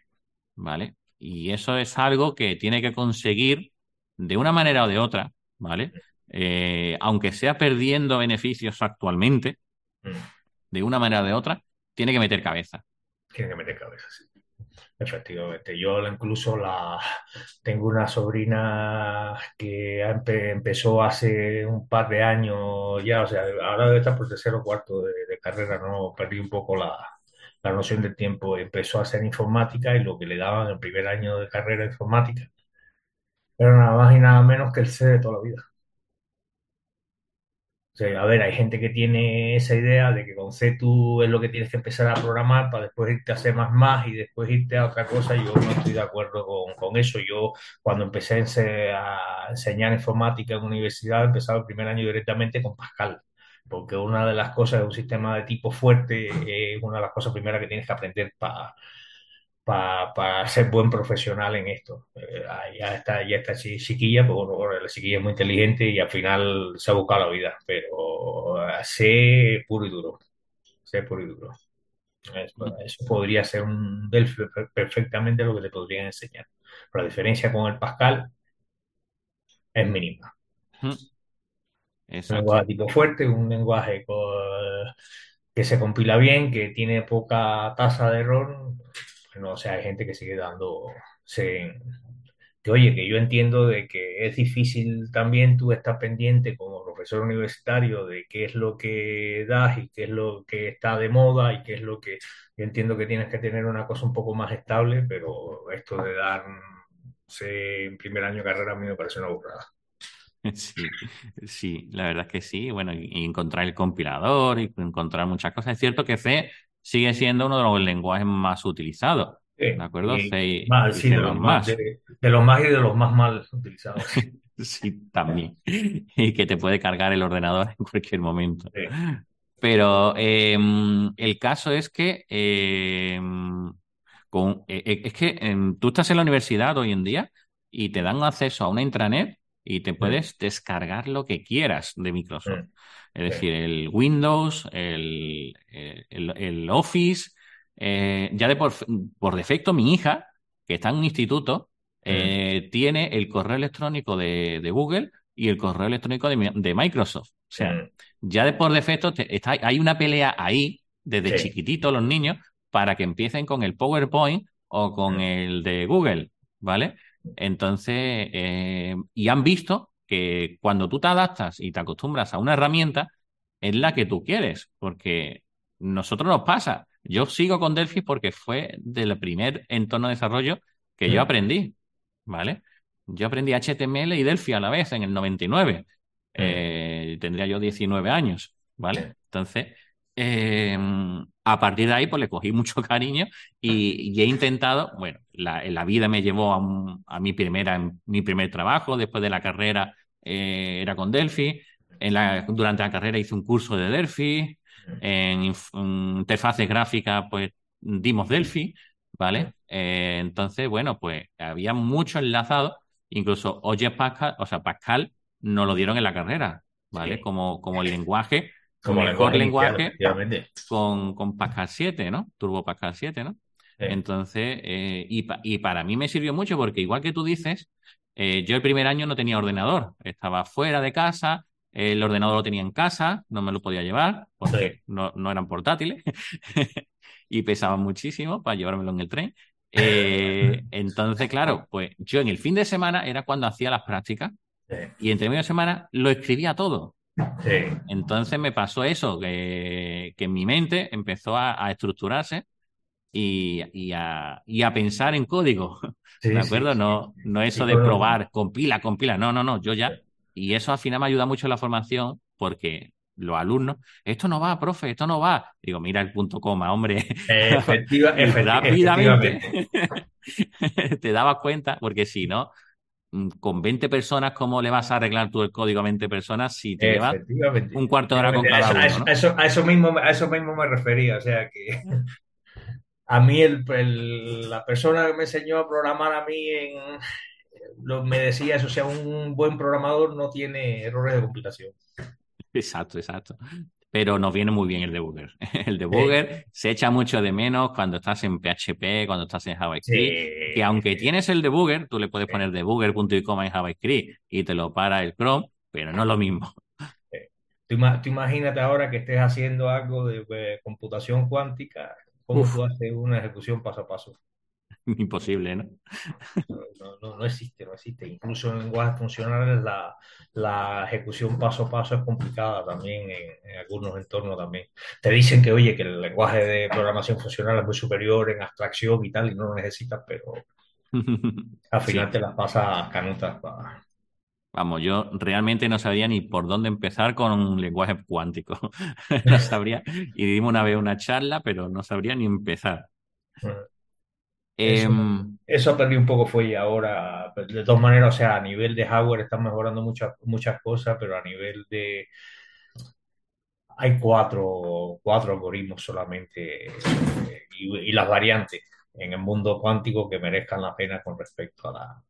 ¿Vale? Y eso es algo que tiene que conseguir de una manera o de otra, ¿vale? Eh, aunque sea perdiendo beneficios actualmente, mm. de una manera o de otra, tiene que meter cabeza tiene que meter cabeza, sí. Efectivamente, yo incluso la tengo una sobrina que empezó hace un par de años ya, o sea, ahora debe estar por tercero o cuarto de, carrera, no perdí un poco la, la, noción del tiempo. Empezó a hacer informática y lo que le daban el primer año de carrera de informática era nada más y nada menos que el C de toda la vida a ver, hay gente que tiene esa idea de que con C tú es lo que tienes que empezar a programar para después irte a C++ y después irte a otra cosa. Yo no estoy de acuerdo con, eso. Yo cuando empecé a enseñar informática en universidad, empezaba el primer año directamente con Pascal. Porque una de las cosas de un sistema de tipo fuerte es una de las cosas primeras que tienes que aprender para para ser buen profesional en esto. Eh, ya está, ya está chiquilla, pues bueno, la chiquilla es muy inteligente y al final se ha buscado la vida, pero eh, sé puro y duro, sé puro y duro. eso podría ser un perfectamente lo que te podrían enseñar. Pero la diferencia con el Pascal es mínima. Es un lenguaje tipo fuerte, un lenguaje que se compila bien, que tiene poca tasa de error, no, o sea, hay gente que sigue dando, que oye, que yo entiendo de que es difícil también tú estar pendiente como profesor universitario de qué es lo que das y qué es lo que está de moda y qué es lo que yo entiendo que tienes que tener una cosa un poco más estable, pero esto de dar en primer año de carrera a mí me parece una burrada. Sí, sí, la verdad es que sí. Bueno, y encontrar el compilador y encontrar muchas cosas. Es cierto que C sigue siendo uno de los lenguajes más utilizados. ¿De acuerdo? de, los más, de, los más y de los más mal utilizados. Sí, también. Y que te puede cargar el ordenador en cualquier momento. Pero em, el caso es que em, con, e, e, es que em, tú estás en la universidad hoy en día y te dan acceso a una intranet y te puedes descargar lo que quieras de Microsoft. Es decir, el Windows, el, el, Office. Eh, ya de por, por defecto, mi hija, que está en un instituto, eh, tiene el correo electrónico de, Google y el correo electrónico de, Microsoft. O sea, ya de por defecto está, hay una pelea ahí, desde chiquitito los niños, para que empiecen con el PowerPoint o con el de Google, ¿vale? Entonces, eh, y han visto que cuando tú te adaptas y te acostumbras a una herramienta, es la que tú quieres, porque nosotros nos pasa. Yo sigo con Delphi porque fue del primer entorno de desarrollo que yo aprendí. ¿vale? Yo aprendí HTML y Delphi a la vez en el 99. Eh, tendría yo 19 años, ¿vale? Entonces, eh, a partir de ahí, pues le cogí mucho cariño y, he intentado, bueno, la, la vida me llevó a, mi, primera, mi primer trabajo, después de la carrera eh, era con Delphi, en la, durante la carrera hice un curso de Delphi, en, en interfaces gráficas, pues dimos Delphi, ¿vale? Eh, entonces, bueno, pues había mucho enlazado, incluso Oye Pascal, o sea, Pascal nos lo dieron en la carrera, ¿vale? Como, como el lenguaje, como mejor lenguaje, con, con Pascal 7, ¿no? Turbo Pascal 7, ¿no? Entonces, eh, y, y, para mí me sirvió mucho porque igual que tú dices, eh, yo el primer año no tenía ordenador, estaba fuera de casa, el ordenador lo tenía en casa, no me lo podía llevar porque no, no eran portátiles. y pesaba muchísimo para llevármelo en el tren. Eh, entonces, claro, pues yo en el fin de semana era cuando hacía las prácticas y entre medio de semana lo escribía todo. Entonces me pasó eso, que, en mi mente empezó a, estructurarse y, a, pensar en código. ¿De acuerdo? no, no eso de probar, compila, compila. No, no, no. Yo ya. Y eso al final me ayuda mucho en la formación porque los alumnos, esto no va, profe, esto no va. Digo, mira el punto coma, hombre. Efectiva, Rápidamente te dabas cuenta, porque si no, con 20 personas, ¿cómo le vas a arreglar tú el código a 20 personas si te llevas un cuarto de hora con cada uno? A eso, a eso, mismo, a eso mismo me refería, o sea que a mí el, la persona que me enseñó a programar a mí en, lo, me decía eso, o sea, un buen programador no tiene errores de compilación. Exacto, exacto. Pero nos viene muy bien el debugger. El debugger se echa mucho de menos cuando estás en PHP, cuando estás en JavaScript. Que aunque tienes el debugger, tú le puedes poner debugger punto y coma en JavaScript y te lo para el Chrome, pero no es lo mismo. Tú, imagínate ahora que estés haciendo algo de, de computación cuántica, ¿cómo tú haces una ejecución paso a paso? Imposible, ¿no? No, existe, no existe. Incluso en lenguajes funcionales la, la ejecución paso a paso es complicada también en, algunos entornos también. Te dicen que, oye, que el lenguaje de programación funcional es muy superior en abstracción y tal, y no lo necesitas, pero al final te las pasas canutas para... Vamos, yo realmente no sabría ni por dónde empezar con un lenguaje cuántico. no sabría, y dimos una vez una charla, pero no sabría ni empezar. Eso, eso aprendí un poco fue y ahora, pues, de todas maneras, o sea, a nivel de hardware están mejorando muchas, muchas cosas, pero a nivel de... Hay cuatro, cuatro algoritmos solamente y, las variantes en el mundo cuántico que merezcan la pena con respecto a la,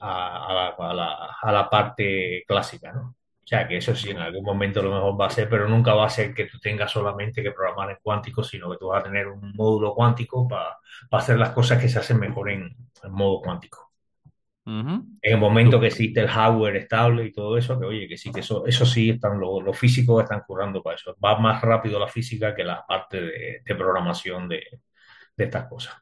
a, a la, a la parte clásica, ¿no? O sea, que eso sí, en algún momento lo mejor va a ser, pero nunca va a ser que tú tengas solamente que programar en cuántico, sino que tú vas a tener un módulo cuántico para hacer las cosas que se hacen mejor en, modo cuántico. En el momento que existe el hardware estable y todo eso, que oye, que sí, que eso, eso sí, están los, físicos están curando para eso. Va más rápido la física que la parte de, programación de, de estas cosas.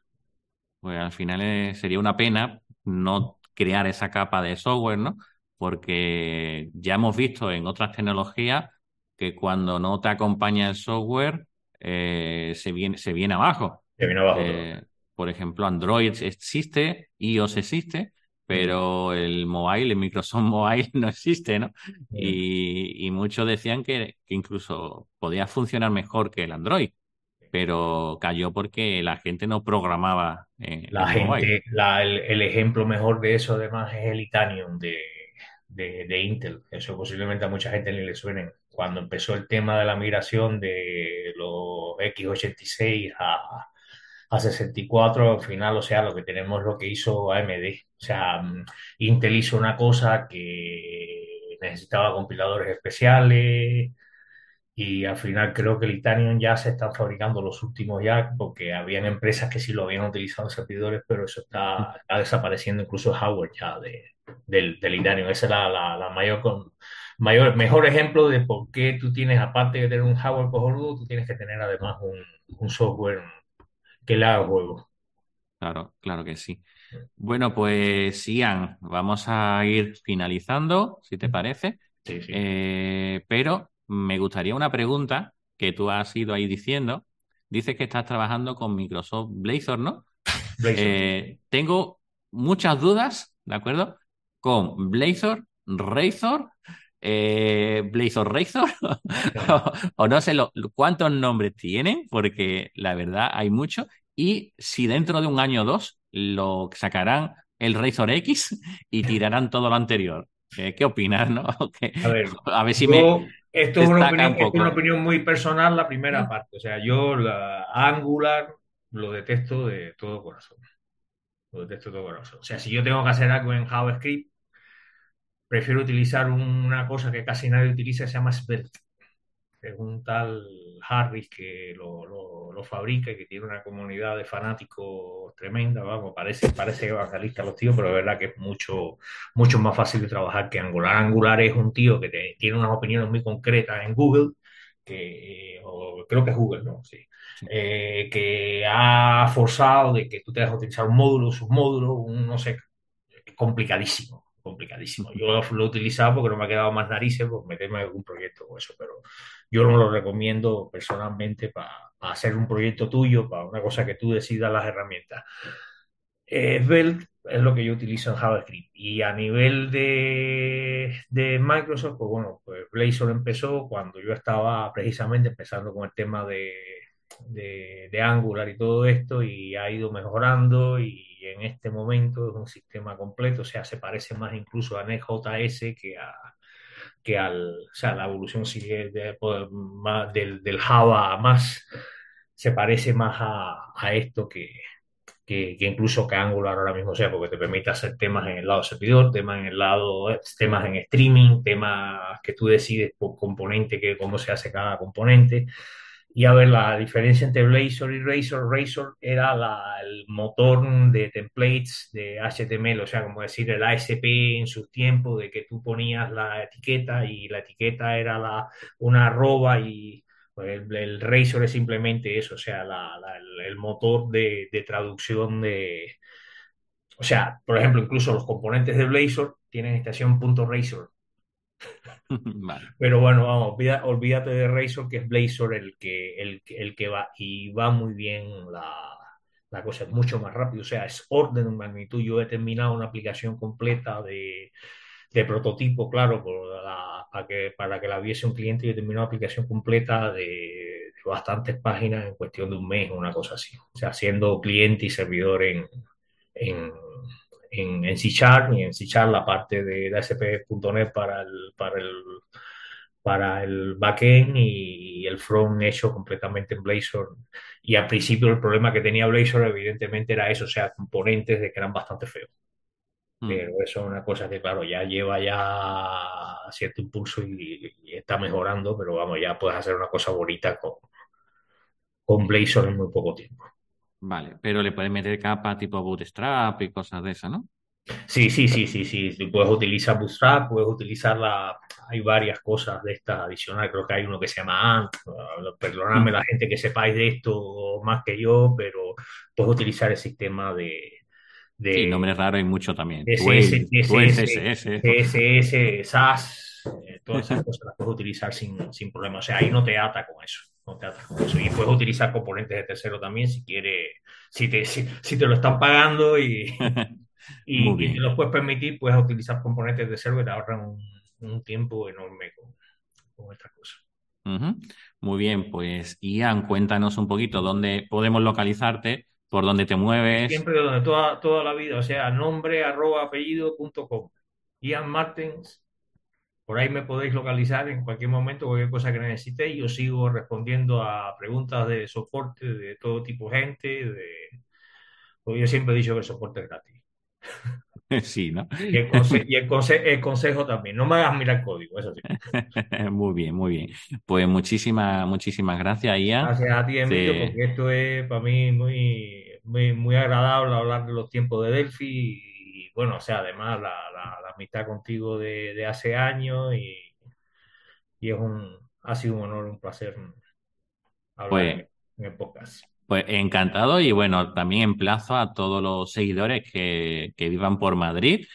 Pues al final eh, sería una pena no crear esa capa de software, ¿no? Porque ya hemos visto en otras tecnologías que cuando no te acompaña el software eh, se, viene, se viene abajo. Se viene abajo. Eh, por ejemplo, Android existe, iOS existe, pero el mobile, el Microsoft Mobile no existe, ¿no? Y, muchos decían que, incluso podía funcionar mejor que el Android, pero cayó porque la gente no programaba. la gente, el, ejemplo mejor de eso además es el Itanium de, de, Intel. Eso posiblemente a mucha gente ni le suene. Cuando empezó el tema de la migración de los x86 a, a 64, al final, o sea, lo que tenemos es lo que hizo AMD. O sea, mm, Intel hizo una cosa que necesitaba compiladores especiales, y al final creo que el Itanium ya se están fabricando los últimos ya, porque habían empresas que sí lo habían utilizado en servidores, pero eso está, desapareciendo incluso hardware ya de, del, del Itanium. Ese es la, la, mayor, con, mayor, mejor ejemplo de por qué tú tienes, aparte de tener un hardware cojonudo, tú tienes que tener además un, un software que le haga juego. Claro, claro que sí. Bueno, pues Ian, vamos a ir finalizando, si te parece. Sí, sí. Eh, pero me gustaría una pregunta que tú has ido ahí diciendo. Dices que estás trabajando con Microsoft Blazor, ¿no? Eh, tengo muchas dudas, ¿de acuerdo? Con Blazor, Razor, eh, Blazor Razor, o, no sé cuántos nombres tienen, porque la verdad hay muchos. Y si dentro de un año o dos lo sacarán el Razor X y tirarán todo lo anterior. Eh, ¿Qué opinas, no? A ver, a ver si me esto es una, opinión, muy personal, la primera parte. O sea, yo la Angular lo detesto de todo corazón. Lo detesto de todo corazón. O sea, si yo tengo que hacer algo en JavaScript, prefiero utilizar una cosa que casi nadie utiliza, se llama Svelte es un tal Harris que lo, lo, fabrica y que tiene una comunidad de fanáticos tremenda, vamos, parece, parece evangelista los tíos, pero es verdad que es mucho, mucho más fácil de trabajar que Angular. Angular es un tío que tiene unas opiniones muy concretas en Google, que, creo que es Google, ¿no? Sí. Eh, que ha forzado de que tú tengas que utilizar un módulo, submódulo, un, no sé, complicadísimo complicadísimo. Yo lo, he utilizado porque no me ha quedado más narices por meterme en algún proyecto o eso, pero yo no lo recomiendo personalmente para hacer un proyecto tuyo, para una cosa que tú decidas las herramientas. Eh, Svelte es lo que yo utilizo en JavaScript. Y a nivel de, de, Microsoft, pues bueno, pues Blazor empezó cuando yo estaba precisamente empezando con el tema de, de, de Angular y todo esto, y ha ido mejorando y en este momento es un sistema completo, o sea, se parece más incluso a NextJS que a que al, o sea, la evolución del, Java más, se parece más a, a esto que, que, que, incluso que Angular ahora mismo sea, porque te permite hacer temas en el lado servidor, temas en el lado, temas en streaming, temas que tú decides por componente, que cómo se hace cada componente. Y a ver, la diferencia entre Blazor y Razor, Razor era el motor de templates de HTML, o sea, como decir el ASP en su tiempo, de que tú ponías la etiqueta y la etiqueta era la, una arroba y pues, el, Razor es simplemente eso, o sea, el, motor de, de traducción de... O sea, por ejemplo, incluso los componentes de Blazor tienen estación Pero bueno, vamos, olvídate de Razor, que es Blazor el que, el, el que va y va muy bien la, la cosa, es mucho más rápido, o sea, es orden de magnitud. Yo he terminado una aplicación completa de, de prototipo, claro, para, que, para que la viese un cliente y he terminado una aplicación completa de, bastantes páginas en cuestión de un mes, una cosa así. O sea, siendo cliente y servidor en, en en, en C y en C la parte de ASP.NET para el, para el, para el backend y el front hecho completamente en Blazor. Y al principio el problema que tenía Blazor evidentemente era eso, o sea, componentes de que eran bastante feos. Mm. Pero eso es una cosa que, claro, ya lleva ya cierto impulso y, está mejorando, pero vamos, ya puedes hacer una cosa bonita con, con Blazor en muy poco tiempo. Vale, pero le puedes meter capa tipo Bootstrap y cosas de esas, ¿no? Sí, sí, sí, sí, sí. Puedes utilizar Bootstrap, puedes utilizar la... Hay varias cosas de estas adicionales. Creo que hay uno que se llama Ant. Perdóname la gente que sepáis de esto más que yo, pero puedes utilizar el sistema de... de sí, nombres raros hay mucho también. CSS, SAS, eh, todas esas cosas las puedes utilizar sin, sin problema. O sea, ahí no te ata con eso. Y puedes utilizar componentes de tercero también si quieres, si te, si, te lo están pagando y, y, te los puedes permitir, puedes utilizar componentes de tercero que te ahorran un, tiempo enorme con, con estas cosas. Muy bien, pues Ian, cuéntanos un poquito dónde podemos localizarte, por dónde te mueves. Siempre donde toda, toda la vida, o sea, nombre arroba apellido punto com. Ian Martens. Por ahí me podéis localizar en cualquier momento, cualquier cosa que necesitéis. Yo sigo respondiendo a preguntas de soporte de todo tipo de gente. De... Porque yo siempre he dicho que el soporte es gratis. Sí, ¿no? Y, el, el, consejo también. No me hagas mirar el código, eso sí. muy bien, muy bien. Pues muchísimas, muchísimas gracias, Ian. Gracias a ti, Emilio, porque esto es para mí muy, muy, muy agradable hablar de los tiempos de Delphi y, bueno, o sea, además la, la, amistad contigo de, de, hace años y, y, es un, ha sido un honor, un placer hablar pues, en el podcast. Pues encantado y bueno, también emplazo a todos los seguidores que, que vivan por Madrid,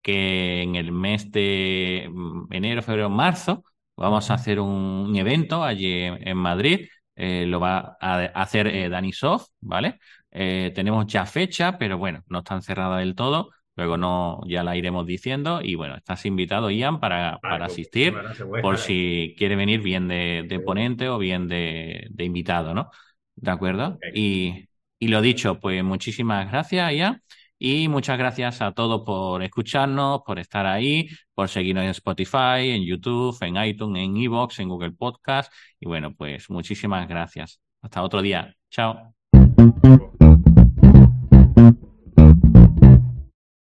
que en el mes de mm, enero, febrero, marzo vamos a hacer un, evento allí en, Madrid. Eh, lo va a hacer eh, Dani Soft, ¿vale? Eh, tenemos ya fecha, pero bueno, no está cerrada del todo. Luego no, ya la iremos diciendo. Y bueno, estás invitado, Ian, para, para asistir, por si quiere venir bien de, de ponente o bien de, de invitado, ¿no? ¿De acuerdo? Y, y, lo dicho, pues muchísimas gracias, ya. Y muchas gracias a todos por escucharnos, por estar ahí, por seguirnos en Spotify, en YouTube, en iTunes, en Evox, en Google Podcast. Y bueno, pues muchísimas gracias. Hasta otro día. Chao.